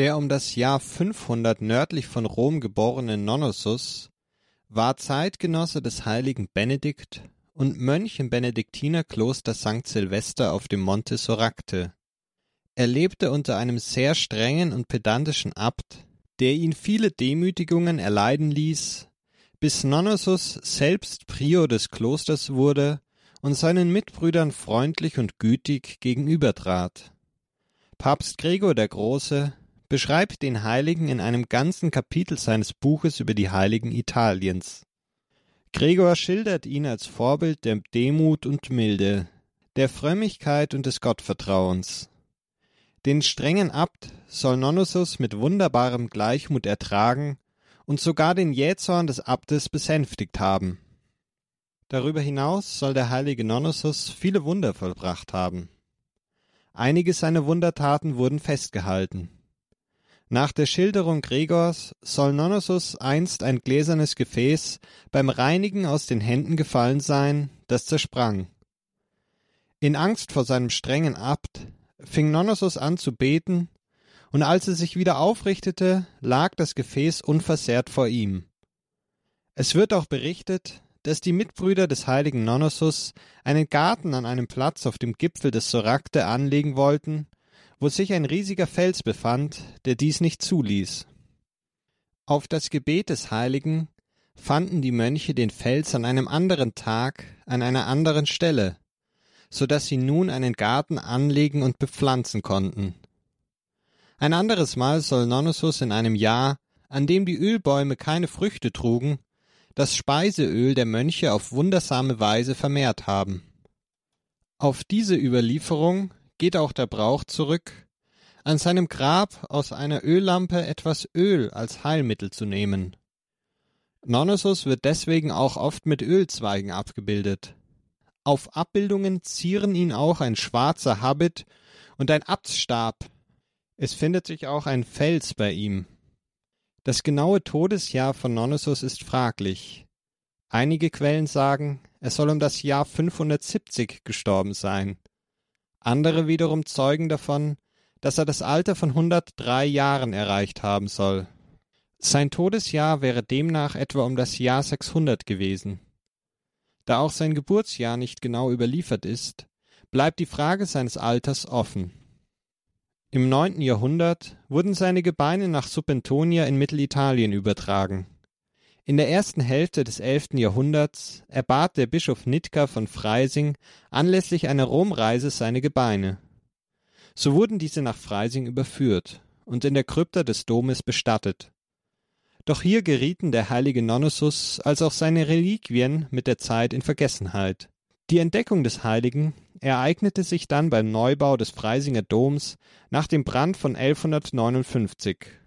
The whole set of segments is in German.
Der um das Jahr 500 nördlich von Rom geborene Nonnossus war Zeitgenosse des heiligen Benedikt und Mönch im Benediktinerkloster St. Silvester auf dem Monte Soracte. Er lebte unter einem sehr strengen und pedantischen Abt, der ihn viele Demütigungen erleiden ließ, bis Nonnossus selbst Prior des Klosters wurde und seinen Mitbrüdern freundlich und gütig gegenübertrat. Papst Gregor der Große beschreibt den Heiligen in einem ganzen Kapitel seines Buches über die Heiligen Italiens. Gregor schildert ihn als Vorbild der Demut und Milde, der Frömmigkeit und des Gottvertrauens. Den strengen Abt soll Nonnossus mit wunderbarem Gleichmut ertragen und sogar den Jähzorn des Abtes besänftigt haben. Darüber hinaus soll der heilige Nonnossus viele Wunder vollbracht haben. Einige seiner Wundertaten wurden festgehalten. Nach der Schilderung Gregors soll Nonnossus einst ein gläsernes Gefäß beim Reinigen aus den Händen gefallen sein, das zersprang. In Angst vor seinem strengen Abt fing Nonnossus an zu beten, und als er sich wieder aufrichtete, lag das Gefäß unversehrt vor ihm. Es wird auch berichtet, dass die Mitbrüder des heiligen Nonnossus einen Garten an einem Platz auf dem Gipfel des Soracte anlegen wollten wo sich ein riesiger Fels befand, der dies nicht zuließ. Auf das Gebet des Heiligen fanden die Mönche den Fels an einem anderen Tag an einer anderen Stelle, so dass sie nun einen Garten anlegen und bepflanzen konnten. Ein anderes Mal soll Nonnossus in einem Jahr, an dem die Ölbäume keine Früchte trugen, das Speiseöl der Mönche auf wundersame Weise vermehrt haben. Auf diese Überlieferung geht auch der Brauch zurück, an seinem Grab aus einer Öllampe etwas Öl als Heilmittel zu nehmen. Nonnossus wird deswegen auch oft mit Ölzweigen abgebildet. Auf Abbildungen zieren ihn auch ein schwarzer Habit und ein Abtstab. Es findet sich auch ein Fels bei ihm. Das genaue Todesjahr von Nonnossus ist fraglich. Einige Quellen sagen, er soll um das Jahr 570 gestorben sein. Andere wiederum zeugen davon, dass er das Alter von 103 Jahren erreicht haben soll. Sein Todesjahr wäre demnach etwa um das Jahr 600 gewesen. Da auch sein Geburtsjahr nicht genau überliefert ist, bleibt die Frage seines Alters offen. Im neunten Jahrhundert wurden seine Gebeine nach Subbentonia in Mittelitalien übertragen. In der ersten Hälfte des elften Jahrhunderts erbat der Bischof Nitka von Freising anlässlich einer Romreise seine Gebeine. So wurden diese nach Freising überführt und in der Krypta des Domes bestattet. Doch hier gerieten der heilige Nonnossus als auch seine Reliquien mit der Zeit in Vergessenheit. Die Entdeckung des Heiligen ereignete sich dann beim Neubau des Freisinger Doms nach dem Brand von 1159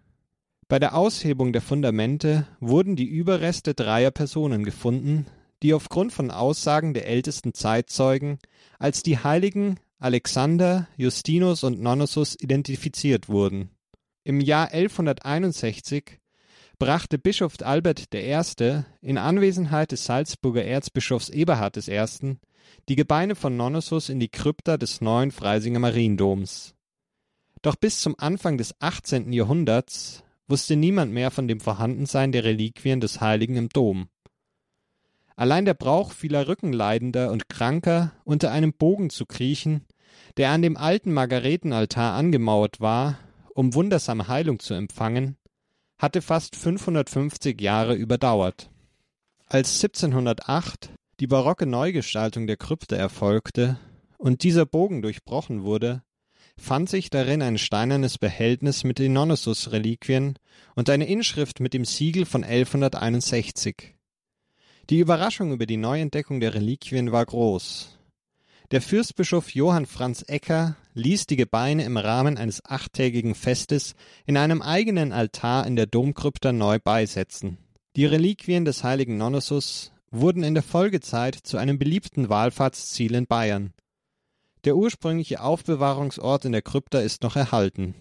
bei der Aushebung der Fundamente wurden die Überreste dreier Personen gefunden, die aufgrund von Aussagen der ältesten Zeitzeugen als die Heiligen Alexander, Justinus und Nonnossus identifiziert wurden. Im Jahr 1161 brachte Bischof Albert I. in Anwesenheit des Salzburger Erzbischofs Eberhard I. die Gebeine von Nonnossus in die Krypta des neuen Freisinger Mariendoms. Doch bis zum Anfang des 18. Jahrhunderts wusste niemand mehr von dem Vorhandensein der Reliquien des Heiligen im Dom. Allein der Brauch vieler Rückenleidender und Kranker unter einem Bogen zu kriechen, der an dem alten Margaretenaltar angemauert war, um wundersame Heilung zu empfangen, hatte fast 550 Jahre überdauert. Als 1708 die barocke Neugestaltung der Krypte erfolgte und dieser Bogen durchbrochen wurde, fand sich darin ein steinernes Behältnis mit den Nonnossus-Reliquien und eine Inschrift mit dem Siegel von 1161. Die Überraschung über die Neuentdeckung der Reliquien war groß. Der Fürstbischof Johann Franz Ecker ließ die Gebeine im Rahmen eines achttägigen Festes in einem eigenen Altar in der Domkrypta neu beisetzen. Die Reliquien des heiligen Nonnossus wurden in der Folgezeit zu einem beliebten Wallfahrtsziel in Bayern. Der ursprüngliche Aufbewahrungsort in der Krypta ist noch erhalten.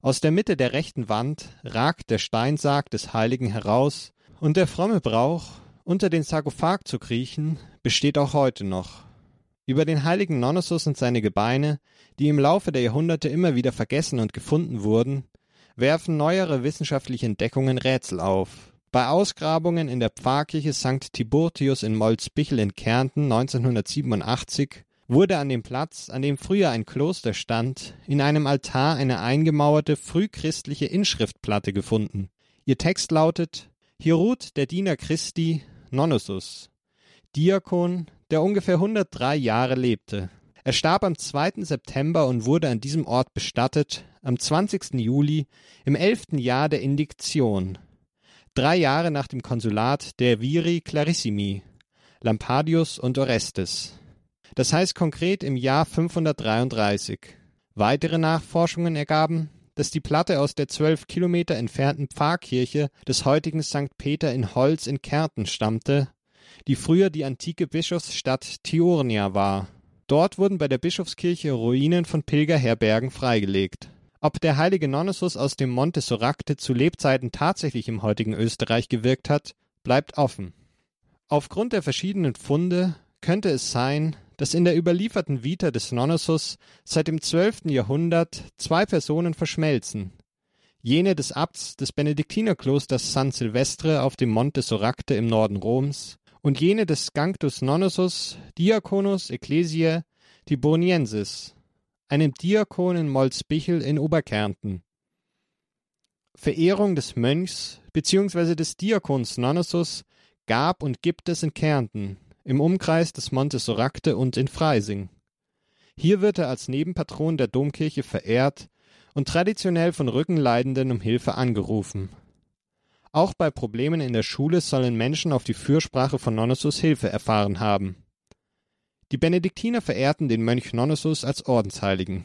Aus der Mitte der rechten Wand ragt der Steinsarg des Heiligen heraus, und der fromme Brauch, unter den Sarkophag zu kriechen, besteht auch heute noch. Über den heiligen Nonnossus und seine Gebeine, die im Laufe der Jahrhunderte immer wieder vergessen und gefunden wurden, werfen neuere wissenschaftliche Entdeckungen Rätsel auf. Bei Ausgrabungen in der Pfarrkirche St. Tiburtius in Molsbichel in Kärnten 1987 wurde an dem Platz, an dem früher ein Kloster stand, in einem Altar eine eingemauerte frühchristliche Inschriftplatte gefunden. Ihr Text lautet Hier ruht der Diener Christi, Nonnusus, Diakon, der ungefähr 103 Jahre lebte. Er starb am 2. September und wurde an diesem Ort bestattet, am 20. Juli im elften Jahr der Indiktion, drei Jahre nach dem Konsulat der Viri Clarissimi, Lampadius und Orestes. Das heißt konkret im Jahr 533. Weitere Nachforschungen ergaben, dass die Platte aus der zwölf Kilometer entfernten Pfarrkirche des heutigen St. Peter in Holz in Kärnten stammte, die früher die antike Bischofsstadt Tiurnia war. Dort wurden bei der Bischofskirche Ruinen von Pilgerherbergen freigelegt. Ob der heilige Nonnesus aus dem Monte Soracte zu Lebzeiten tatsächlich im heutigen Österreich gewirkt hat, bleibt offen. Aufgrund der verschiedenen Funde könnte es sein, dass in der überlieferten Vita des Nonnesus seit dem 12. Jahrhundert zwei Personen verschmelzen. Jene des Abts des Benediktinerklosters San Silvestre auf dem Monte Soracte im Norden Roms und jene des Sanctus Nonnesus Diaconus Ecclesiae Tiburniensis, einem Diakon in Molsbichel in Oberkärnten. Verehrung des Mönchs bzw. des Diakons Nonnesus gab und gibt es in Kärnten, im Umkreis des Monte Soracte und in Freising. Hier wird er als Nebenpatron der Domkirche verehrt und traditionell von Rückenleidenden um Hilfe angerufen. Auch bei Problemen in der Schule sollen Menschen auf die Fürsprache von Nonnesus Hilfe erfahren haben. Die Benediktiner verehrten den Mönch Nonnesus als Ordensheiligen.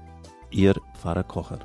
Ihr Pfarrer Kocher.